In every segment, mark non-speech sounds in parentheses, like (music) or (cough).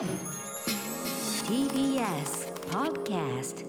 TBS Podcast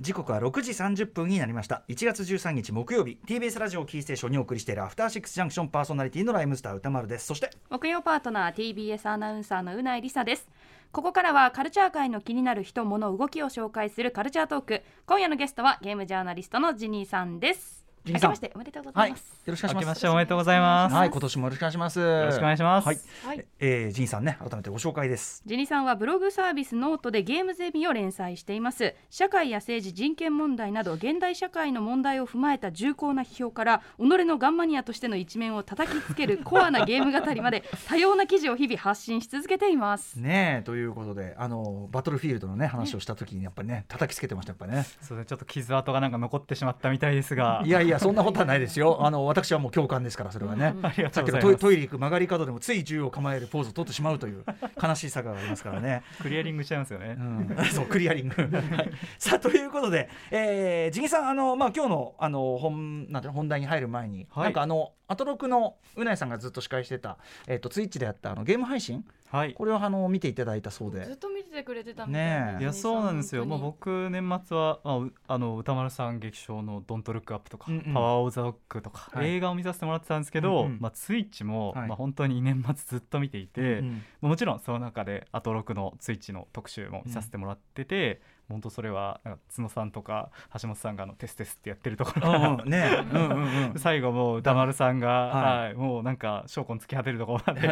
時刻は6時30分になりました。1月13日木曜日。TBS ラジオキーステーションにお送りしているアフターシックスジャンクションパーソナリティのライムスター歌丸です。そして木曜パートナー TBS アナウンサーのうないりさです。ここからはカルチャー界の気になる人物動きを紹介するカルチャートーク。今夜のゲストはゲームジャーナリストのジニーさんです明けましておめでとうござはいいます、よろしくお願いします。明けましておめでとうございます。はい。今年もよろしくお願いします。よよろしくお願いします。はい、はい。えー、ジンさんね改めてご紹介です。ジニさんはブログサービスノートでゲームゼミを連載しています。社会や政治人権問題など現代社会の問題を踏まえた重厚な批評から己のガンマニアとしての一面を叩きつける (laughs) コアなゲーム語りまで多様な記事を日々発信し続けています。ねえということであのバトルフィールドのね話をした時にやっぱりね叩きつけてましたやっぱりね。そうね。ちょっと傷跡がなんか残ってしまったみたいですが。いやいやそんなことはないですよあの私はもう共感ですからそれはね、ありがさっきの。トイトイレ行く曲がり角でもつい銃を構えるポーズを取ってしまうという悲しい坂がありますからね。クリアリングしちゃいますよねう。ん、そうクリアリング、(laughs) はい、さあということで、えー、ジギさんあの、まあ、今日のあの本なんていうの本題に入る前に、はいなんかあのアトロクのうないさんがずっと司会してた、えー、とツイッチでやったあのゲーム配信？はい。これをあの見ていただいたそうずっで。と見ててくれてたねえ。いやそうなんですよ。もう僕僕年末はまあうあの歌丸さん劇場のドントルックアップとか、うんうん。パワーオブザロックとか、はい。映画を見させてもらってたんですけど、うんうん。まあツイッチも、はい。まあ本当に年末ずっと見ていて、うんもちろんその中でアトロクのツイッチの特集も見させてもらってて、本当それはなんか角さんとか橋本さんがあのテステスってやってるところから、うんうんねうんうんうん。(laughs) 最後もう歌丸さんが、はい。はいもうなんか証拠突き果てるところまで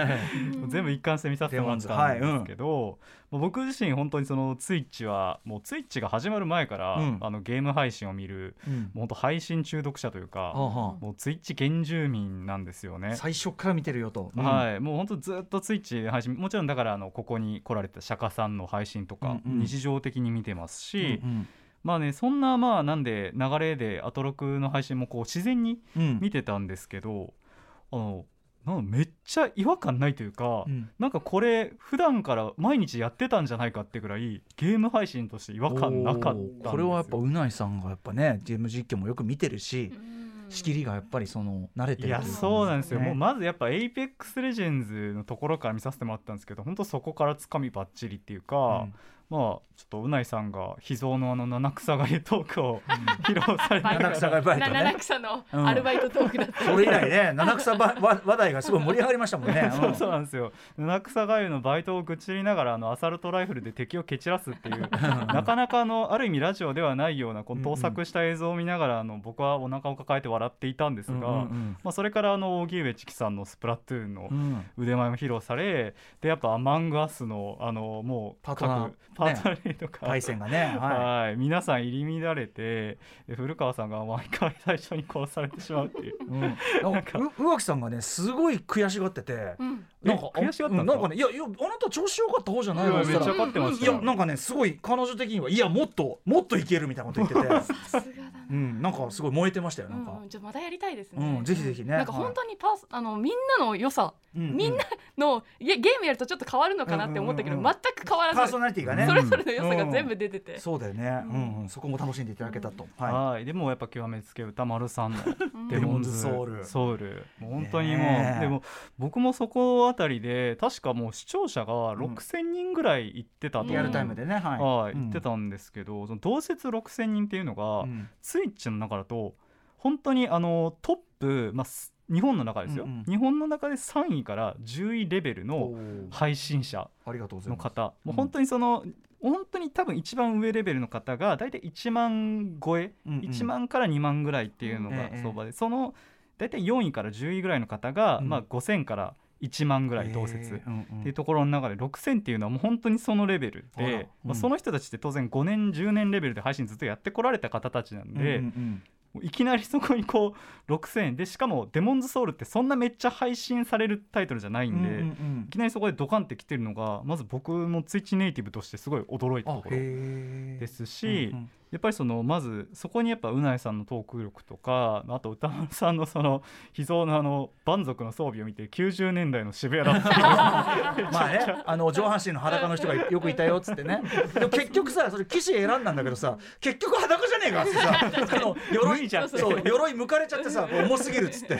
全部一貫して見させてもらったんですけど、もう僕自身本当にそのツイッチはもうツイッチが始まる前から、うん。あのゲーム配信を見るうん。もう本当配信中毒者というか、はあはもうツイッチ原住民なんですよあね。最初から見てるよと。はい、もう本当ずっとツイッチ配信もちろんだからあのここに来られた釈迦さんの配信とか、うんうん。日常的に見てますし、うん。まあねそんなまあなんで流れでアトロクの配信もこう自然にうん。見てたんですけどあのなんかめっちゃ違和感ないというか、うん。なんかこれ普段から毎日やってたんじゃないかってぐらいゲーム配信として違和感なかったこれはやっぱうないさんがやっぱねゲーム実況もよく見てるし、仕切りがやっぱりその慣れてるいやそうなんですよ、ね。もうまずやっぱ APEX レジェンズのところから見させてもらったんですけど本当そこからつかみばっちりっていうか、うんまあちょっとうないさんが秘蔵のあの七草がゆトークを披露されて七草がバイトね。草のうんアルバイトトークだった、それ以来ね七草ばわ話題がすごい盛り上がりましたもんね。そ (laughs) うそうなんですよ。七草がゆのバイトを愚痴りながらあのアサルトライフルで敵を蹴散らすっていうなかなかあのある意味ラジオではないようなこの盗作した映像を見ながらあの僕はお腹を抱えて笑っていたんですが、うんうんまあ、それからあの荻上チキさんのスプラトゥーンのうん。うん腕前も披露されでやっぱ「アマングアスの」あのもうパートナー。各パートナーとか、対戦がね。ははい。皆さん入り乱れてで古川さんが毎回最初に殺されてしまうっていう。い、うん、なんか。う宇垣さんがねすごい悔しがってて、うん。なんかえ悔しがったなんかねいやいやあなた調子良かった方じゃないの？いやめっちゃい勝ってましたよやなんかねすごい彼女的にはいやもっともっといけるみたいなこと言ってて。(laughs) さすが。だなうんなんかすごい燃えてましたよなんか。うん、じゃあまたやりたいですね、うんぜひぜひね。なんか本当にパースあのみんなの良さうんみんなのゲゲームやるとちょっと変わるのかなって思ったけど、うんうん。うん全く変わらパーソずナリティがね。それぞれの良さが全部出てて、そうだよね、うん。うん、そこも楽しんでいただけたと、はい。はい、でもやっぱ極めつけ歌丸さんのうん。デモンズソウル。ソウル。もう本当にもう、でも僕もそこあたりで確かもう視聴者がん。6000人ぐらい行ってたと。思うリアルタイムでねはい、行ってたんですけど、その同説6000人っていうのが、うん。ツイッチの中だと本当にあのトップ、まあ、す日本の中ですよ、うんうん。日本の中で3位から10位レベルの配信者の方、うんもう本当にその本当に多分一番上レベルの方が大体1万超え、うんうん。1万から2万ぐらいっていうのがええ相場で、その大体4位から10位ぐらいの方が、うん。まあ、5000から1万ぐらい同説。えー。うんうん。っていうところの中で6000っていうのはもう本当にそのレベルで、まあ、その人たちって当然5年10年レベルで配信ずっとやってこられた方たちなんで、うんうんもういきなりそこにこう6000でしかも「デモンズソウル」ってそんなめっちゃ配信されるタイトルじゃないんで、うんうんうん。いきなりそこでドカンってきてるのがまず僕もツイッチネイティブとしてすごい驚いたあところですし、うんうんやっぱりそのまずそこにやっぱうないさんのトーク力とかあと歌丸さんのその秘蔵のあの蛮族の装備を見て90年代の渋谷だった。(laughs) まあねあの上半身の裸の人がよくいたよっつってね。でも結局さそれ騎士選んだんだけどさ結局裸じゃねえかってさあの鎧じゃんそう鎧向かれちゃってさ重すぎるっつって。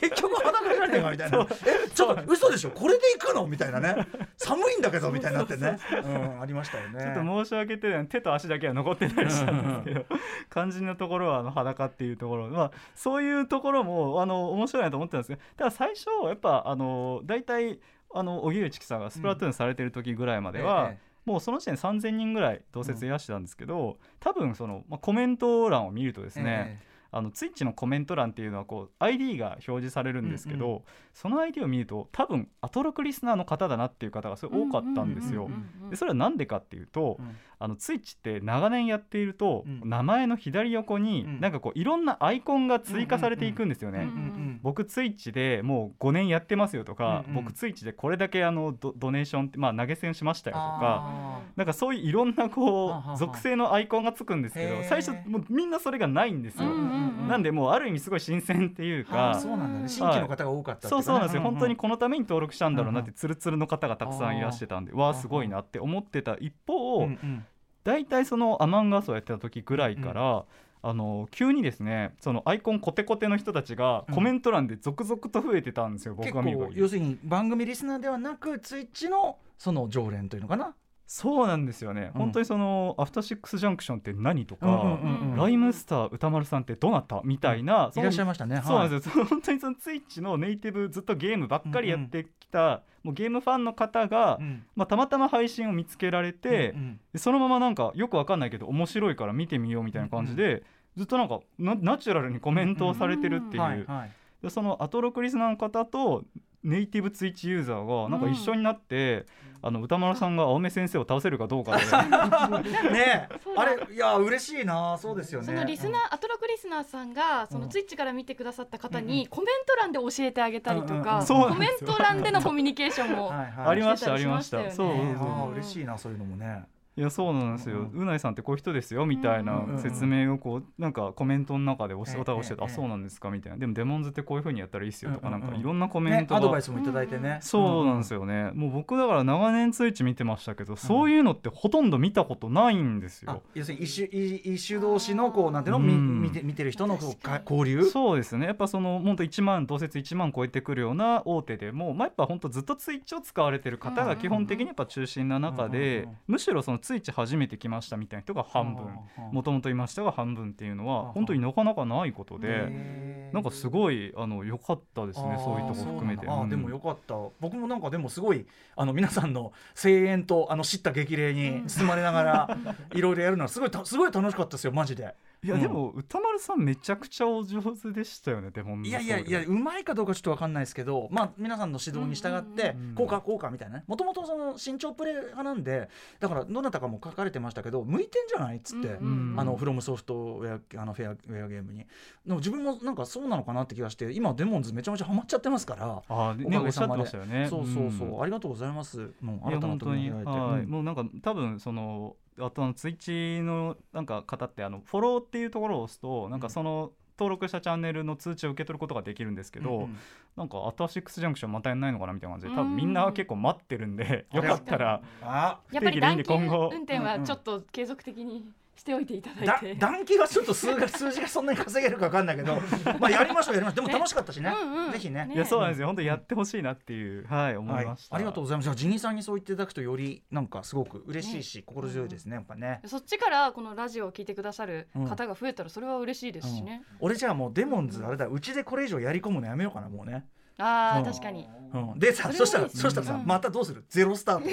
結局裸じゃねえかみたいな。えちょっと嘘でしょ？これで行くの？みたいなね。寒いんだけどみたいになってね、うん、ありましたよね。ちょっと申し訳ない。手と足だけは残ってたりしたんですけど肝心なところはあの裸っていうところ、まあ、そういうところもあの面白いなと思ってたんですけどただ最初やっぱあの大体あの荻上チキさんがスプラトゥーンされてる時ぐらいまでは、ええもうその時点で3000人ぐらい同説いらしてたんですけど、多分その、まあ、コメント欄を見るとですね、えあのツイッチのコメント欄っていうのはこう ID が表示されるんですけど、うんうその ID を見ると多分アトロクリスナーの方だなっていう方がすごい多かったんですよ。でそれは何でかっていうと、うんあのツイッチって長年やっていると、うん。名前の左横にうん。なんかこういろんなアイコンが追加されていくんですよね。うんうんうん僕ツイッチでもう5年やってますよとか、うんうん僕ツイッチでこれだけあのドドネーションってまあ投げ銭しましたよとかあなんかそういういろんなこう属性のアイコンがつくんですけど最初もうみんなそれがないんですよ、うんうんうんなんでもうある意味すごい新鮮っていうかそうなんだね。新規の方が多かったっていそうそうなんですよ、ね本当にこのために登録したんだろうなっうんてツルツルの方がたくさんいらしてたんでわあすごいなって思ってた一方、うんうん大体そのアマンガスをやってた時ぐらいから、あの急にですねそのアイコンコテコテの人たちがコメント欄で続々と増えてたんですよ、結僕が見る要するに番組リスナーではなくツイッチのその常連というのかな？そうなんですよね、うん。本当にそのアフターシックスジャンクションって何とか、うんうんうんうん。ライムスター歌丸さんってどなた？みたいな、いらっしゃいまましたね。そうなんすです。よ、本当にそのツイッチのネイティブずっとゲームばっかりやってきた、もうゲームファンの方が、まあ、たまたま配信を見つけられて、でそのままなんかよくわかんないけど面白いから見てみようみたいな感じで、ずっとなんかナナチュラルにコメントをされてるっていう、そのアトロクリスナーの方とネイティブツイッチユーザーがなんか一緒になって、あの歌丸さんが青目先生を倒せるかどうかで。(laughs) ねあれいや嬉しいな。そうですよね。そのリスナー、アトロクリスナーさんがそのツイッチから見てくださった方にコメント欄で教えてあげたりとうんうんうん。コメント欄でのコミュニケーションも、(laughs) ありましたありました。そう。そうねそうあー嬉しいなそういうのもねいやそうなんですよ、うないさんってこういう人ですよみたいなうん説明をこうなんかコメントの中でおしええおたをしてて、ええあそうなんですかみたいな。でもデモンズってこういうふうにやったらいいっすよとか、なんかいろんなコメントが、ねアドバイスもいただいてねそうなんですよね、もう僕だから長年ツイッチ見てましたけど、そういうのってほとんど見たことないんですあよ。要するに一種一一種同士のこうなんていうのみうん。見て見てる人のこうか交流そうですね。やっぱその本当1万同説1万超えてくるような大手でも、まあ、やっぱ本当ずっとツイッチを使われてる方が基本的にやっぱ中心な中でうん。むしろそのツイッチ初めて来ましたみたいな人が半分。もともといましたが半分っていうのは本当になかなかないことでなんかすごいあの良かったですねそういうとこ含めて。あうなん。でもよかった。僕もなんかでもすごいあの皆さんの声援とあの叱咤激励に包まれながら (laughs) いろいろやるのはすごいたすごい楽しかったですよマジでいやでも歌丸さんめちゃくちゃお上手でしたよねでもいやいやいやうまいかどうかちょっとわかんないですけどまあ皆さんの指導に従ってこうかこうかみたいな。ねもともとその身長プレー派なんでだからどなたかも書かれてましたけど向いてんじゃないっつって、あのフロムソフトウェアあのフェアウェアゲームに。でも自分もなんかそうなのかなって気がして今デモンズめちゃめちゃハマっちゃってますからあーおかげさまで。ね。そうそうそう、ん。ありがとうございます。もう新たな本当に、て、はい。うん。もうなんか多分そのあとあのツイッチのなんか方ってあのフォローっていうところを押すとなんかその登録したチャンネルの通知を受け取ることができるんですけど、うんうん。なんかアターシックスジャンクションまたやんないのかなみたいな感じで多うん。分みんな結構待ってるんでうんよかったらあやっぱり不定期でいいんで短期今後運転はちょっと継続的にしておいていただだいて。暖気がちょっと数が (laughs) 数字がそんなに稼げるか分かんないけどまあやりましょうやりましょう。でも楽しかったしね。うんうん。ぜひね。ね。いやそうなんですよ。本当にやってほしいなっていうはい思はいいました、ありがとうございます。じゃあジニーさんにそう言っていただくとよりなんかすごく嬉しいし、心強いですねやっぱね、そっちからこのラジオを聞いてくださる方が増えたらそれは嬉しいですしね。俺じゃあもうデモンズあれだうちでこれ以上やり込むのやめようかなもうね、うんああ確かに。うん、でさそしたらそしたらさ、うん。またどうする？ゼロスタート。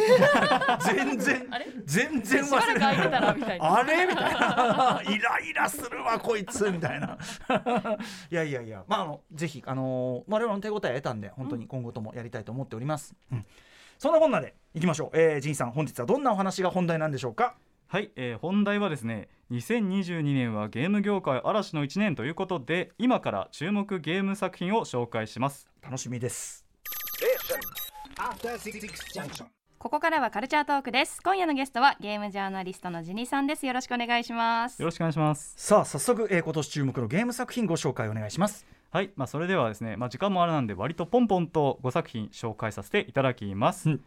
(laughs) 全然あれ？全然しばらく空いてたらみたいな。あれ？みたいな。(laughs) イライラするわこいつみたいな。(laughs) いやいやいやまああのぜひあのー我々の手応え得たんで本当に今後ともやりたいと思っております、うん。そんなこんなでいきましょう、えー、ジンさん本日はどんなお話が本題なんでしょうか？はい、えー本題はですね2022年はゲーム業界嵐の1年ということで今から注目ゲーム作品を紹介します楽しみです.ここからはカルチャートークです。今夜のゲストはゲームジャーナリストのジニさんです。よろしくお願いします。よろしくお願いします。さあ早速、えー、今年注目のゲーム作品ご紹介お願いします。はい、まあ、それではですね、まあ、時間もあれなんで割とポンポンと5作品紹介させていただきます、うん。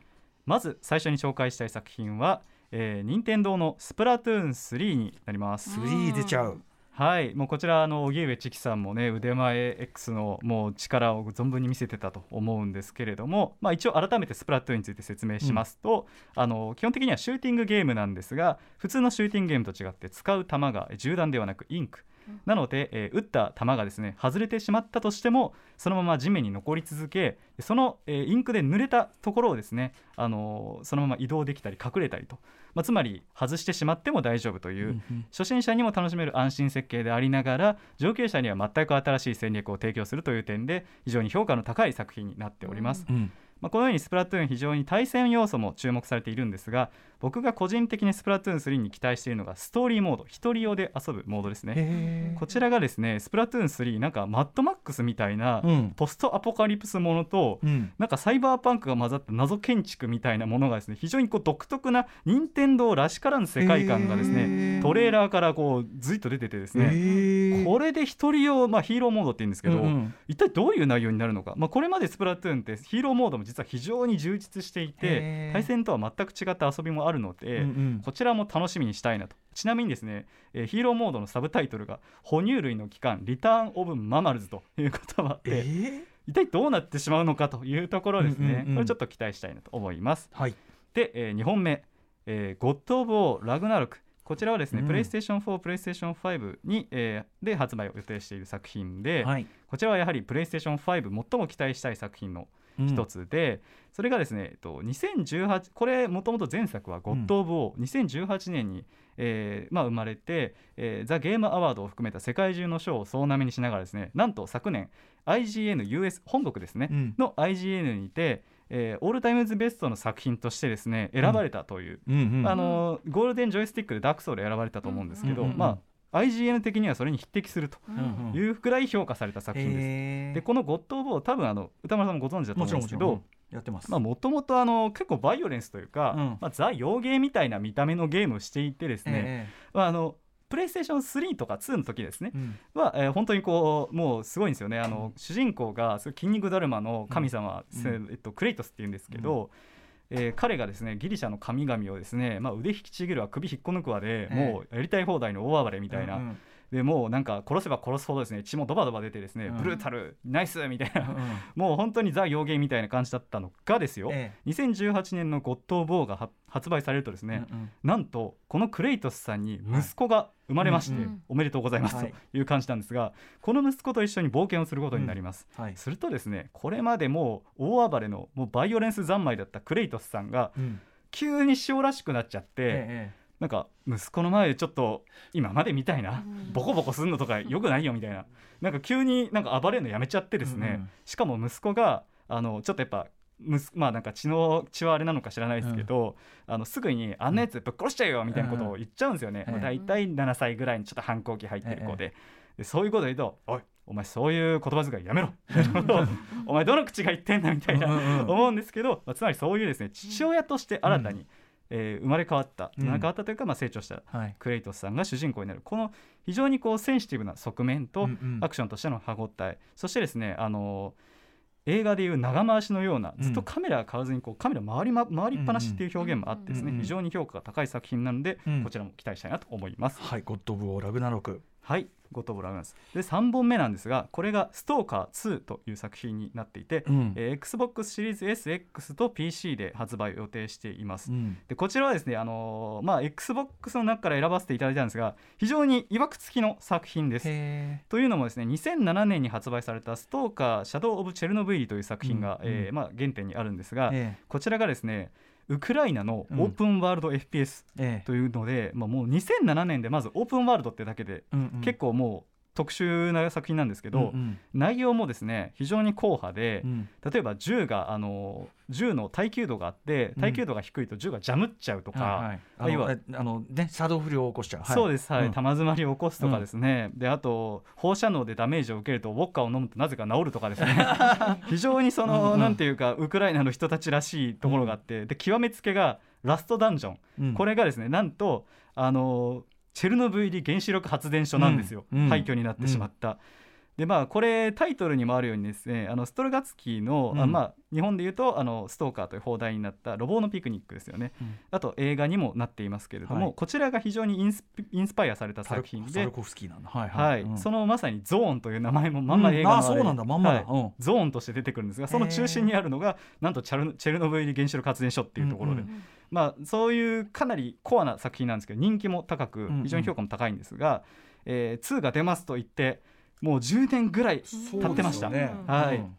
まず最初に紹介したい作品は、えー、任天堂のスプラトゥーン3になります。3出ちゃうはい、もうこちらあの荻上チキさんもね腕前 X のもう力を存分に見せてたと思うんですけれども、まあ、一応改めてスプラトゥーンについて説明しますと、あの基本的にはシューティングゲームなんですが普通のシューティングゲームと違って使う弾が銃弾ではなくインク。なので、えー撃った弾がですね外れてしまったとしてもそのまま地面に残り続けその、えーインクで濡れたところをですね、あのーそのまま移動できたり隠れたりと、まあ、つまり外してしまっても大丈夫という、初心者にも楽しめる安心設計でありながら上級者には全く新しい戦略を提供するという点で非常に評価の高い作品になっております。うん。まあ、このようにスプラトゥーン非常に対戦要素も注目されているんですが僕が個人的にスプラトゥーン3に期待しているのがストーリーモード。一人用で遊ぶモードですね。へこちらがですねスプラトゥーン3なんかマッドマックスみたいなポストアポカリプスものとうん。なんかサイバーパンクが混ざった謎建築みたいなものがですね非常にこう独特な任天堂らしからぬ世界観がですへねー。トレーラーからこうずいっと出ててですね。これで一人用、まあ、ヒーローモードって言うんですけど、うんうん。一体どういう内容になるのか、まあ、これまでスプラトゥーンってヒーローモードも実は非常に充実していへてー対戦とは全く違った遊びもあるので、うんうん。こちらも楽しみにしたいなと。ちなみにですね、えーヒーローモードのサブタイトルが「哺乳類の機関リターン・オブ・ママルズ」ということもあって、えー？一体どうなってしまうのかというところですね、これちょっと期待したいなと思います。はい。で、え2本目、えー、ゴッド・オブ・オー・ラグナロク。こちらはですね、うん。プレイステーション4、プレイステーション5に、えーで発売を予定している作品で、はい。こちらはやはりプレイステーション5最も期待したい作品の一つで、それがですね、えっと、2018これもともと前作は「ゴッド・オブ・ウォー」2018年に、えーまあ、生まれて、えーザ・ゲーム・アワードを含めた世界中の賞を総なめにしながらですねなんと昨年 IGN US 本国ですね、うん。の IGN にて、えーオールタイムズベストの作品としてですね選ばれたという、うんうんあのゴールデンジョイスティックでダークソウル選ばれたと思うんですけど、うんうんうん。まあ IGN 的にはそれに匹敵するとうんうん。いうくらい評価された作品です。へー。でこの「ゴッド・オブ・ウォー」多分あの宇多丸さんもご存知だとも思うんですけどやってます。まあもともとあの結構バイオレンスというか、うん。まあ、ザ・洋ゲーみたいな見た目のゲームをしていてですね、えまあ、あのプレイステーション3とか2の時ですねえうん。は、えー本当にこうもうすごいんですよね。あの、主人公が筋肉だるまの神様、うん。せえっと、クレイトスっていうんですけど、えー彼がですねギリシャの神々をですね、まあ、腕引きちぎるわ首引っこ抜くわで、ええ。もうやりたい放題の大暴れみたいな、うんうんでもうなんか殺せば殺すほどですね血もドバドバ出てですね、うん。 brutal nice みたいな、うん。(laughs) もう本当にザ・洋ゲーみたいな感じだったのがですよ、え2018年の「ゴッド・オブ・ウォー」がは発売されるとですね、えうんうん。なんとこのクレイトスさんに息子が生まれまして、はい。うんうん。おめでとうございますはい。という感じなんですが、この息子と一緒に冒険をすることになります、はいするとですねこれまでもう大暴れのもうバイオレンス三昧だったクレイトスさんがうん。急に塩らしくなっちゃって、えなんか息子の前でちょっと今までみたいなうん。ボコボコするのとかよくないよみたいな。なんか急になんか暴れるのやめちゃってですね、しかも息子があのちょっとやっぱ息まあなんか血の血はあれなのか知らないですけど、あのすぐにあんなやつぶっ殺しちゃうよみたいなことを言っちゃうんですよね、うん。うん大体7歳ぐらいにちょっと反抗期入ってる子で,、でそういうこと言うと「おいお前そういう言葉遣いやめろ」(laughs) お前どの口が言ってんだ」みたいな、思うんですけど、まあ、つまりそういうですね父親として新たに、えー生まれ変わった、うん。生まれ変わったというか、まあ、成長したはい。クレイトスさんが主人公になる。この非常にこうセンシティブな側面と、うんうん。アクションとしての歯ごたえそしてですねあの映画でいう長回しのようなうん。ずっとカメラが変わずにこうカメラ回り,、ま、回りっぱなしっていう表現もあってですね、非常に評価が高い作品なので、うん。こちらも期待したいなと思います。はい。ゴッド・オブ・オー・ラグナロク。はいゴッド・オブ・ラグナスで3本目なんですがこれが「ストーカー2」という作品になっていて、うん。えー XBOX シリーズ SX と PC で発売を予定しています。うん。でこちらはですね、あのーまあ、XBOX の中から選ばせていただいたんですが非常にいわくつきの作品です。へというのもですね2007年に発売された「ストーカーシャドウ・オブ・チェルノブイリ」という作品が、うんうんえーまあ、原点にあるんですが、え。こちらがですねウクライナのオープンワールド FPS ええ。というので、まあ、もう2007年でまずオープンワールドってだけで結構もう特殊な作品なんですけど、うん内容もですね非常に硬派で、うん。例えば銃があの銃の耐久度があって耐久度が低いと銃がジャムっちゃうとか、はいはい。あいはあのね作動不良を起こしちゃう、はい。そうですはい、うん。玉詰まりを起こすとかですね、であと放射能でダメージを受けるとウォッカを飲むとなぜか治るとかですね。(laughs) 非常にその、うんうん。なんていうかウクライナの人たちらしいところがあって、で極めつけがラストダンジョン、うん。これがですねなんとあのチェルノブイリ原子力発電所なんですよ、うんうん。廃墟になってしまった。でまあ、これタイトルにもあるようにですねあのストロガツキーの、あうん。まあ、日本でいうとあのストーカーという放題になった「ロボのピクニック」ですよね、うん。あと映画にもなっていますけれども、はい。こちらが非常にインスピインスパイアされた作品で。そのまさにゾーンという名前もまんま映画のうんあそうなんだまんまだ。はい。うん。ゾーンとして出てくるんですがその中心にあるのがなんとチャルチェルノブイリ原子力発電所っていうところで、うんうまあ、そういうかなりコアな作品なんですけど人気も高くうんうん。非常に評価も高いんですが、えー2が出ますと言ってもう10年ぐらい経ってました。ねはい。うん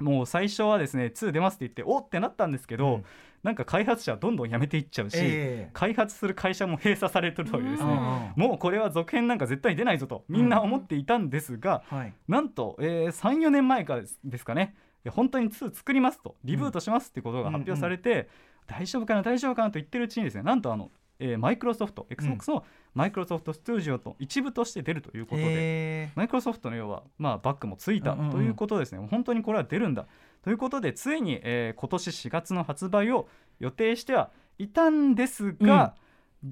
もう最初はですね2出ますって言っておってなったんですけど、うん。なんか開発者はどんどん辞めていっちゃうし、ええ。開発する会社も閉鎖されてるというですね、うんもうこれは続編なんか絶対出ないぞとみんな思っていたんですが、はい。なんと、えー、34年前からですかねいや本当に2作りますと。リブートしますってことが発表されて、大丈夫かな大丈夫かなと言ってるうちにですねなんとあの、えーマイクロソフト XBOX のマイクロソフトスタジオと一部として出るということで、えマイクロソフトの要は、まあ、バックもついたうんうんうん。ということですね、本当にこれは出るんだ。ということでついに、えー今年4月の発売を予定してはいたんですが、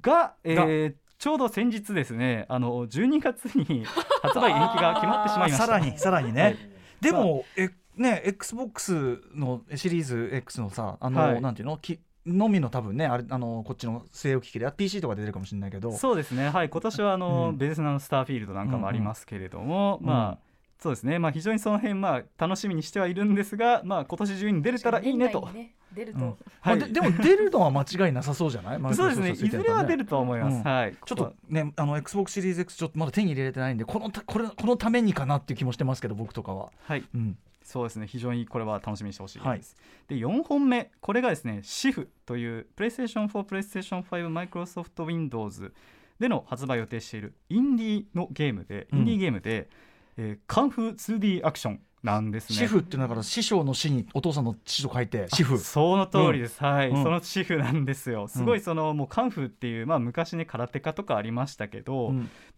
が、えーちょうど先日ですねあの12月に発売延期が決まってしまいました。(laughs) さらにさらにね、はい。でもえね XBOX のシリーズ X のさあの、はい。なんていうの？きのみの多分ねあれあのこっちの据え置き機で PC とかで出るかもしれないけど。そうですね、はい、今年はあの、うん。ベースナのスターフィールドなんかもありますけれども、うんまあ、そうですね、まあ、非常にその辺まあ楽しみにしてはいるんですが、まあ今年中に出れたらいいねと。出ると、うん。はい。まあででも出るのは間違いなさそうじゃない？(laughs) そうですね、いずれは出るると思います。うん。はい、ちょっとねあの XBOX シリーズ X ちょっとまだ手に入れれてないんでこのたこれこのためにかなっていう気もしてますけど僕とかは、はい、うん、そうですね、非常にこれは楽しみにしてほしいです。はい。で、4本目、これがですね、SIF という PlayStation 4、PlayStation 5、Microsoft Windows での発売を予定しているインディーのゲームで、うん。インディーゲームで、えーカンフー 2D アクションなんですね。シフっていうのはだから師匠の師にお父さんの父と書いてシフ。その通りです、はい、うん。そのシフなんですよ。すごいそのもうカンフーっていう、まあ、昔ね空手家とかありましたけど、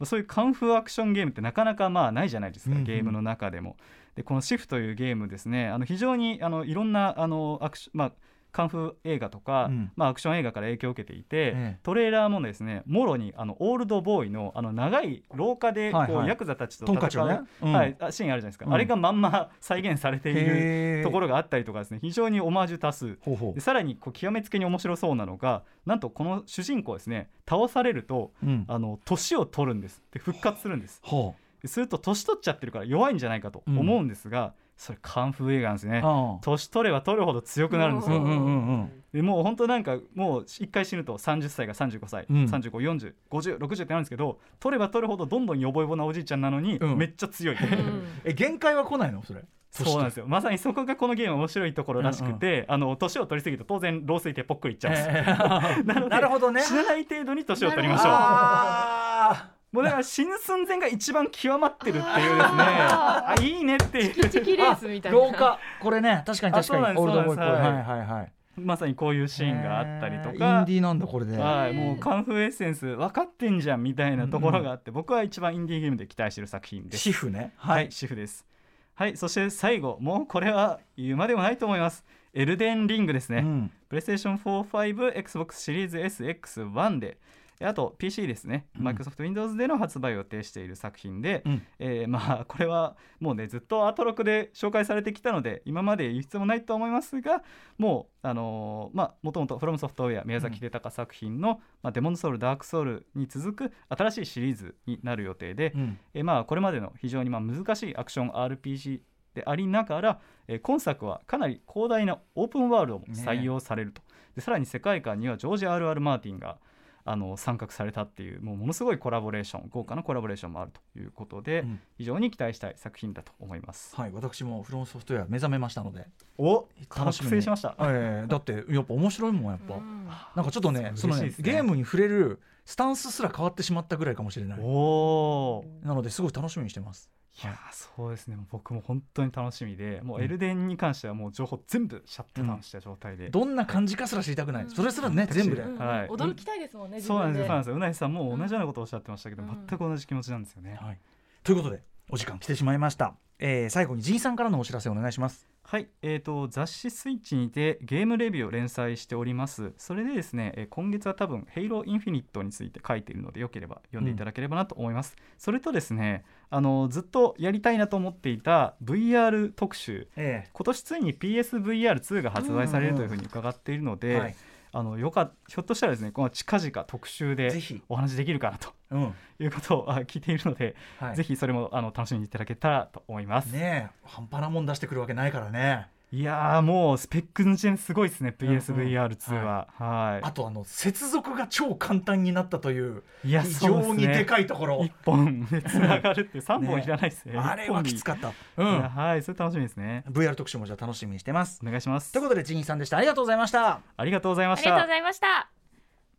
そういうカンフーアクションゲームってなかなかまあないじゃないですか、うんうん。ゲームの中でもでこのシフというゲームですねあの非常にあのいろんなあのアクションまあカンフー映画とか、うん。まあ、アクション映画から影響を受けていて、ええ。トレーラーもですねもろにあのオールドボーイのあの長い廊下でこう、はい。はいヤクザたちと戦う、をね。うん。はい、あシーンあるじゃないですか、うん。あれがまんま再現されているところがあったりとかですね非常にオマージュ多数。でさらにこう極めつけに面白そうなのがなんとこの主人公ですね倒されるとあの年を取るんです。で復活するんです。ほですると年取っちゃってるから弱いんじゃないかと思うんですが、それカンフー映画なんですね。年取れば取るほど強くなるんですよ、うんうんうんうん。でもう本当なんかもう一回死ぬと30歳が35歳、うん。35405060ってなるんですけど取れば取るほどどんどんヨボヨボなおじいちゃんなのに、うん。めっちゃ強い。(laughs) え限界は来ないの？それ。そうなんですよ。まさにそこがこのゲーム面白いところらしくて、あの年を取りすぎると当然老衰ってぽっくりいっちゃうんです、えー。なのでなるほどね。死 (laughs) な (laughs) ない程度に年を取りましょうあもうだから死ぬ寸前が一番極まってるっていうですね。あいいねっていう。チキレースみたいな。廊下これね確かに確かに。あそうオールドボーイっぽい。はいはいはい。まさにこういうシーンがあったりとえー。イかンディーなんだこれではい、もうカンフーエッセンス分かってんじゃんみたいなところがあって、僕は一番インディーゲームで期待している作品です。シフね。はい、シフです。はいそして最後もうこれは言うまでもないと思います。エルデンリングですね、うん。プレイステーション4、5、Xbox シリーズ SX1 で、あと PC ですね、うん。Microsoft Windows での発売を予定している作品で、うん。えーまあ (laughs) これはもうねずっとアトロクで紹介されてきたので今まで言う必要もないと思いますがもうあのーまあもともとフロムソフトウェア宮崎秀隆作品の、まあ、デモンソウルダークソウルに続く新しいシリーズになる予定で、うん。えーまあこれまでの非常にまあ難しいアクション RPG でありながら、えー今作はかなり広大なオープンワールドも採用されると、でさらに世界観にはジョージ・ R.R. マーティンがあの参画されたっていうもうものすごいコラボレーション豪華なコラボレーションもあるということで、うん。非常に期待したい作品だと思います。はい私もフロムソフトウェア目覚めましたので。お楽しみしました。ええだってやっぱ面白いもんやっぱ。うん。なんかちょっとね。そのねゲームに触れるスタンスすら変わってしまったぐらいかもしれない。おおなのですごい楽しみにしてます。いやーそうですね。僕も本当に楽しみでもうエルデンに関してはもう情報全部シャットダウンした状態で、どんな感じかすら知りたくない。それすらね全部で。うん。はい驚きたいですもんね。そうなんですよそうなん自ですよ。うなぎさんも同じようなことをおっしゃってましたけど、うん。全く同じ気持ちなんですよね、はい。ということでお時間来てしまいました、えー最後に G さんからのお知らせお願いしますはい、えー、と雑誌スイッチにてゲームレビューを連載しております。それでですね、えー今月は多分「ヘイローインフィニット」について書いているのでよければ読んでいただければなと思います、それとですねあのずっとやりたいなと思っていた VR 特集。え今年ついに PSVR2 が発売されるというふうに伺っているので、はいあのよかひょっとしたらですねこの近々特集でお話できるかなとうん。いうことをあ聞いているので、はい。ぜひそれもあの楽しみにいただけたらと思います。ねえ半端なもん出してくるわけないからねいやーもうスペックの時点すごいですねうんうん。PSVR2 は、はい。あとあの接続が超簡単になったといういや非常にでかいところ、一本でつながるって (laughs) 三本いらないですね。あれはきつかった、ういやん、はいそれ楽しみですね。VR 特集もじゃあ楽しみにしてます。お願いします。ということでジンさんでした。ありがとうございました。ありがとうございまありがとうごしたざいました。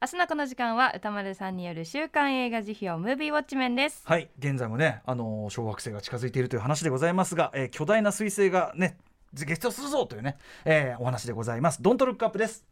明日のこの時間は歌丸さんによる週刊映画辞表ムービーウォッチメンです。はい。現在もね、あのー小惑星が近づいているという話でございますが、えー巨大な彗星がねゲストするぞというね、えーお話でございますドントルックアップです